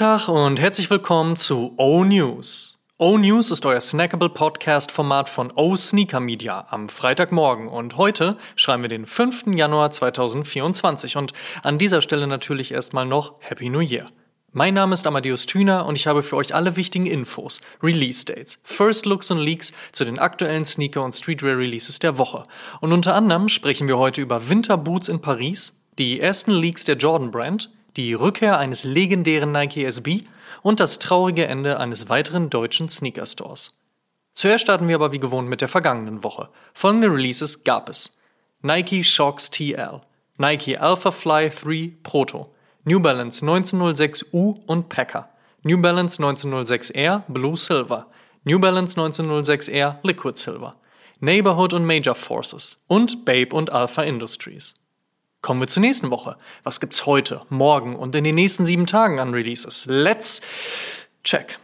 Tag und herzlich willkommen zu O News. O News ist euer snackable Podcast-Format von O Sneaker Media am Freitagmorgen und heute schreiben wir den 5. Januar 2024 und an dieser Stelle natürlich erstmal noch Happy New Year. Mein Name ist Amadeus Thüner und ich habe für euch alle wichtigen Infos, Release Dates, First Looks und Leaks zu den aktuellen Sneaker- und Streetwear Releases der Woche. Und unter anderem sprechen wir heute über Winterboots in Paris, die ersten Leaks der Jordan Brand, die Rückkehr eines legendären Nike SB und das traurige Ende eines weiteren deutschen Sneaker-Stores. Zuerst starten wir aber wie gewohnt mit der vergangenen Woche. Folgende Releases gab es. Nike Shox TL, Nike Alpha Fly 3 Proto, New Balance 1906U und Packer, New Balance 1906R Blue Silver, New Balance 1906R Liquid Silver, Neighborhood und Major Forces und Babe und Alpha Industries. Kommen wir zur nächsten Woche. Was gibt's heute, morgen und in den nächsten sieben Tagen an Releases? Let's check.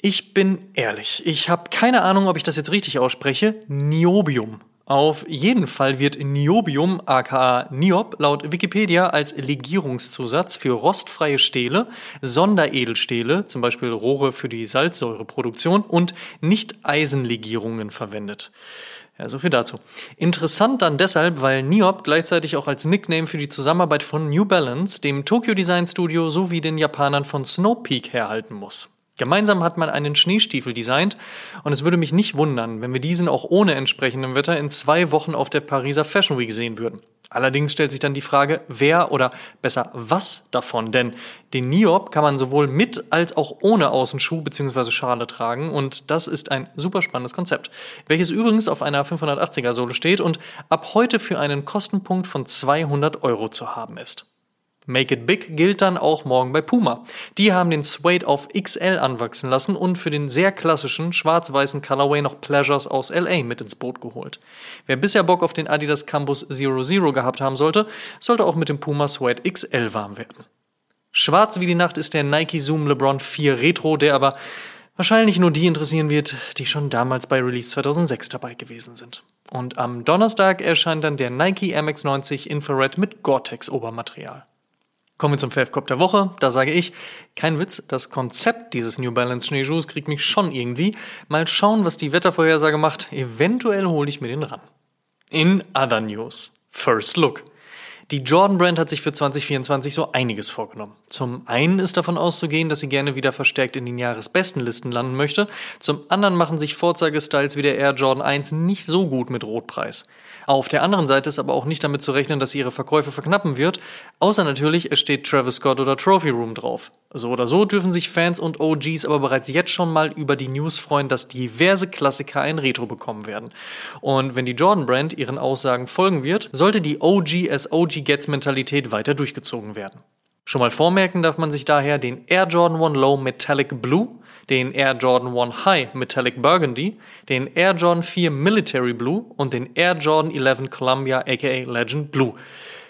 Ich bin ehrlich, ich habe keine Ahnung, ob ich das jetzt richtig ausspreche. Niobium. Auf jeden Fall wird Niobium, aka Niob, laut Wikipedia als Legierungszusatz für rostfreie Stähle, Sonderedelstähle, zum Beispiel Rohre für die Salzsäureproduktion und Nicht-Eisenlegierungen verwendet. Ja, so viel dazu. Interessant dann deshalb, weil Niob gleichzeitig auch als Nickname für die Zusammenarbeit von New Balance, dem Tokyo Design Studio sowie den Japanern von Snow Peak herhalten muss. Gemeinsam hat man einen Schneestiefel designt und es würde mich nicht wundern, wenn wir diesen auch ohne entsprechendem Wetter in zwei Wochen auf der Pariser Fashion Week sehen würden. Allerdings stellt sich dann die Frage, wer oder besser was davon, denn den Niob kann man sowohl mit als auch ohne Außenschuh bzw. Schale tragen und das ist ein super spannendes Konzept, welches übrigens auf einer 580er Sohle steht und ab heute für einen Kostenpunkt von 200 Euro zu haben ist. Make It Big gilt dann auch morgen bei Puma. Die haben den Suede auf XL anwachsen lassen und für den sehr klassischen schwarz-weißen Colorway noch Pleasures aus LA mit ins Boot geholt. Wer bisher Bock auf den Adidas Campus Zero Zero gehabt haben sollte, sollte auch mit dem Puma Suede XL warm werden. Schwarz wie die Nacht ist der Nike Zoom LeBron 4 Retro, der aber wahrscheinlich nur die interessieren wird, die schon damals bei Release 2006 dabei gewesen sind. Und am Donnerstag erscheint dann der Nike MX90 Infrared mit Gore-Tex Obermaterial. Kommen wir zum Fave-Cop der Woche. Da sage ich, kein Witz, das Konzept dieses New Balance Schneeschuhs kriegt mich schon irgendwie. Mal schauen, was die Wettervorhersage macht. Eventuell hole ich mir den ran. In other news. First Look. Die Jordan Brand hat sich für 2024 so einiges vorgenommen. Zum einen ist davon auszugehen, dass sie gerne wieder verstärkt in den Jahresbestenlisten landen möchte. Zum anderen machen sich Vorzeigestyles wie der Air Jordan 1 nicht so gut mit Rotpreis. Auf der anderen Seite ist aber auch nicht damit zu rechnen, dass sie ihre Verkäufe verknappen wird, außer natürlich es steht Travis Scott oder Trophy Room drauf. So oder so dürfen sich Fans und OGs aber bereits jetzt schon mal über die News freuen, dass diverse Klassiker ein Retro bekommen werden. Und wenn die Jordan Brand ihren Aussagen folgen wird, sollte die OG as OG Gets Mentalität weiter durchgezogen werden. Schon mal vormerken darf man sich daher den Air Jordan 1 Low Metallic Blue, den Air Jordan 1 High Metallic Burgundy, den Air Jordan 4 Military Blue und den Air Jordan 11 Columbia aka Legend Blue.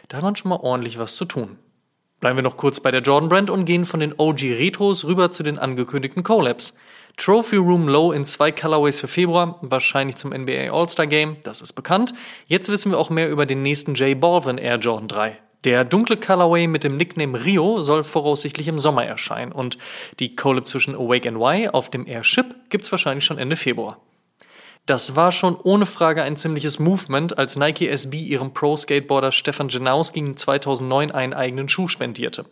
Da hat man schon mal ordentlich was zu tun. Bleiben wir noch kurz bei der Jordan Brand und gehen von den OG Retros rüber zu den angekündigten Collabs. Trophy Room Low in zwei Colorways für Februar, wahrscheinlich zum NBA All-Star Game, das ist bekannt. Jetzt wissen wir auch mehr über den nächsten J Balvin Air Jordan 3. Der dunkle Colorway mit dem Nickname Rio soll voraussichtlich im Sommer erscheinen und die Collab zwischen Awake NY auf dem Airship gibt's wahrscheinlich schon Ende Februar. Das war schon ohne Frage ein ziemliches Movement, als Nike SB ihrem Pro-Skateboarder Stefan Janowski 2009 einen eigenen Schuh spendierte.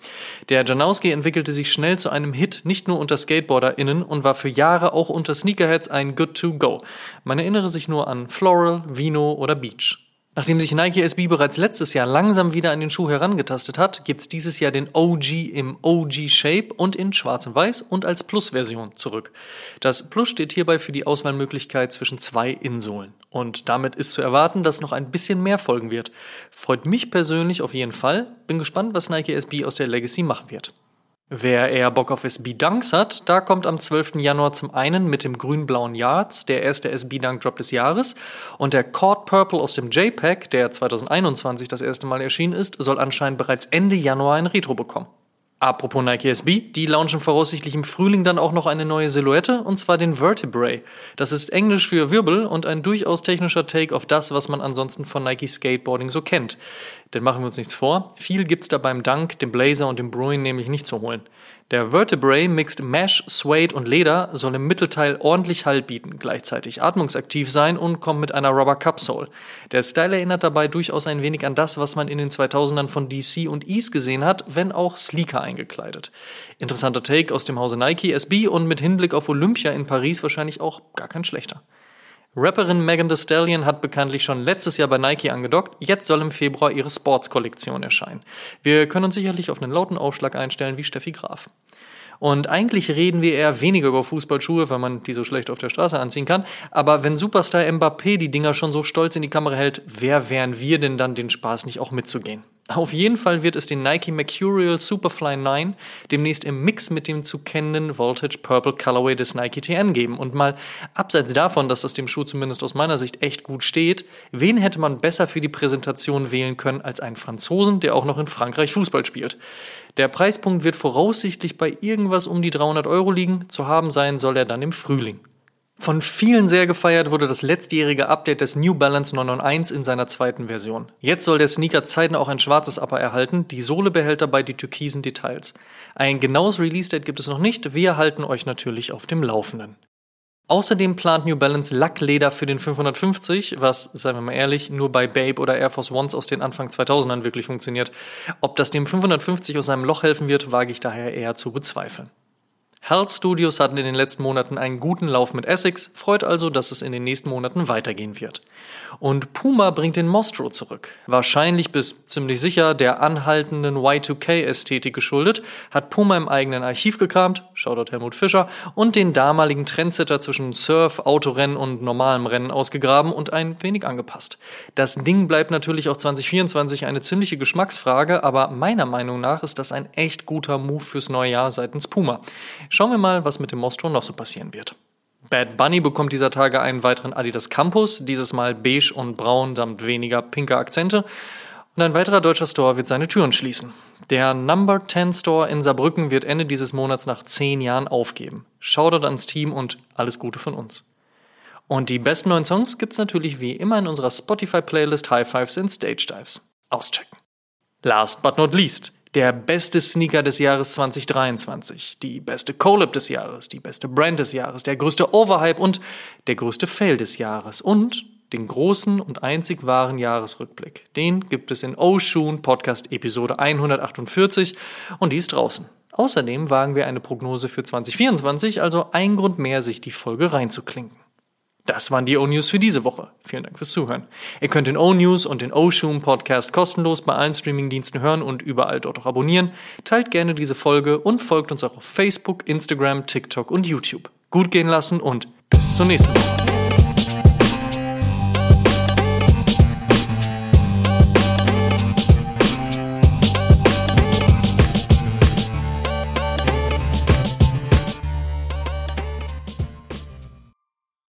Der Janowski entwickelte sich schnell zu einem Hit, nicht nur unter SkateboarderInnen und war für Jahre auch unter Sneakerheads ein Good to Go. Man erinnere sich nur an Floral, Vino oder Beach. Nachdem sich Nike SB bereits letztes Jahr langsam wieder an den Schuh herangetastet hat, gibt's dieses Jahr den OG im OG Shape und in schwarz und weiß und als Plus-Version zurück. Das Plus steht hierbei für die Auswahlmöglichkeit zwischen zwei Insohlen. Und damit ist zu erwarten, dass noch ein bisschen mehr folgen wird. Freut mich persönlich auf jeden Fall. Bin gespannt, was Nike SB aus der Legacy machen wird. Wer eher Bock auf SB Dunks hat, da kommt am 12. Januar zum einen mit dem grün-blauen Yards der erste SB Dunk Drop des Jahres und der Cord Purple aus dem JPEG, der 2021 das erste Mal erschienen ist, soll anscheinend bereits Ende Januar ein Retro bekommen. Apropos Nike SB, die launchen voraussichtlich im Frühling dann auch noch eine neue Silhouette, und zwar den Vertebrae. Das ist Englisch für Wirbel und ein durchaus technischer Take auf das, was man ansonsten von Nike Skateboarding so kennt. Denn machen wir uns nichts vor, viel gibt's da beim Dunk, dem Blazer und dem Bruin nämlich nicht zu holen. Der Vertebrae mixt Mesh, Suede und Leder soll im Mittelteil ordentlich Halt bieten, gleichzeitig atmungsaktiv sein und kommt mit einer Rubber Cupsole. Der Style erinnert dabei durchaus ein wenig an das, was man in den 2000ern von DC und Ease gesehen hat, wenn auch sleeker eingekleidet. Interessanter Take aus dem Hause Nike SB und mit Hinblick auf Olympia in Paris wahrscheinlich auch gar kein schlechter. Rapperin Megan Thee Stallion hat bekanntlich schon letztes Jahr bei Nike angedockt, jetzt soll im Februar ihre Sports-Kollektion erscheinen. Wir können uns sicherlich auf einen lauten Aufschlag einstellen wie Steffi Graf. Und eigentlich reden wir eher weniger über Fußballschuhe, weil man die so schlecht auf der Straße anziehen kann. Aber wenn Superstar Mbappé die Dinger schon so stolz in die Kamera hält, wer wären wir denn dann, den Spaß nicht auch mitzugehen? Auf jeden Fall wird es den Nike Mercurial Superfly 9 demnächst im Mix mit dem zu kennenden Voltage Purple Colorway des Nike TN geben. Und mal abseits davon, dass das dem Schuh zumindest aus meiner Sicht echt gut steht, wen hätte man besser für die Präsentation wählen können als einen Franzosen, der auch noch in Frankreich Fußball spielt? Der Preispunkt wird voraussichtlich bei irgendwas um die 300 Euro liegen. Zu haben sein soll er dann im Frühling. Von vielen sehr gefeiert wurde das letztjährige Update des New Balance 991 in seiner zweiten Version. Jetzt soll der Sneaker zeitnah auch ein schwarzes Upper erhalten, die Sohle behält dabei die türkisen Details. Ein genaues Release-Date gibt es noch nicht, wir halten euch natürlich auf dem Laufenden. Außerdem plant New Balance Lackleder für den 550, was, seien wir mal ehrlich, nur bei Babe oder Air Force Ones aus den Anfang 2000ern wirklich funktioniert. Ob das dem 550 aus seinem Loch helfen wird, wage ich daher eher zu bezweifeln. Health Studios hatten in den letzten Monaten einen guten Lauf mit Essex, freut also, dass es in den nächsten Monaten weitergehen wird. Und Puma bringt den Mostro zurück. Wahrscheinlich bis ziemlich sicher der anhaltenden Y2K-Ästhetik geschuldet, hat Puma im eigenen Archiv gekramt, Shoutout Helmut Fischer, und den damaligen Trendsetter zwischen Surf, Autorennen und normalem Rennen ausgegraben und ein wenig angepasst. Das Ding bleibt natürlich auch 2024 eine ziemliche Geschmacksfrage, aber meiner Meinung nach ist das ein echt guter Move fürs neue Jahr seitens Puma. Schauen wir mal, was mit dem Mostro noch so passieren wird. Bad Bunny bekommt dieser Tage einen weiteren Adidas Campus, dieses Mal beige und braun samt weniger pinker Akzente. Und ein weiterer deutscher Store wird seine Türen schließen. Der Number 10 Store in Saarbrücken wird Ende dieses Monats nach 10 Jahren aufgeben. Shoutout ans Team und alles Gute von uns. Und die besten neuen Songs gibt's natürlich wie immer in unserer Spotify-Playlist High Fives and Stage Dives. Auschecken. Last but not least, der beste Sneaker des Jahres 2023, die beste Collab des Jahres, die beste Brand des Jahres, der größte Overhype und der größte Fail des Jahres und den großen und einzig wahren Jahresrückblick. Den gibt es in Oshun Podcast Episode 148 und die ist draußen. Außerdem wagen wir eine Prognose für 2024, also ein Grund mehr, sich die Folge reinzuklinken. Das waren die O-News für diese Woche. Vielen Dank fürs Zuhören. Ihr könnt den O-News und den O-Shoom Podcast kostenlos bei allen Streamingdiensten hören und überall dort auch abonnieren. Teilt gerne diese Folge und folgt uns auch auf Facebook, Instagram, TikTok und YouTube. Gut gehen lassen und bis zur nächsten Woche.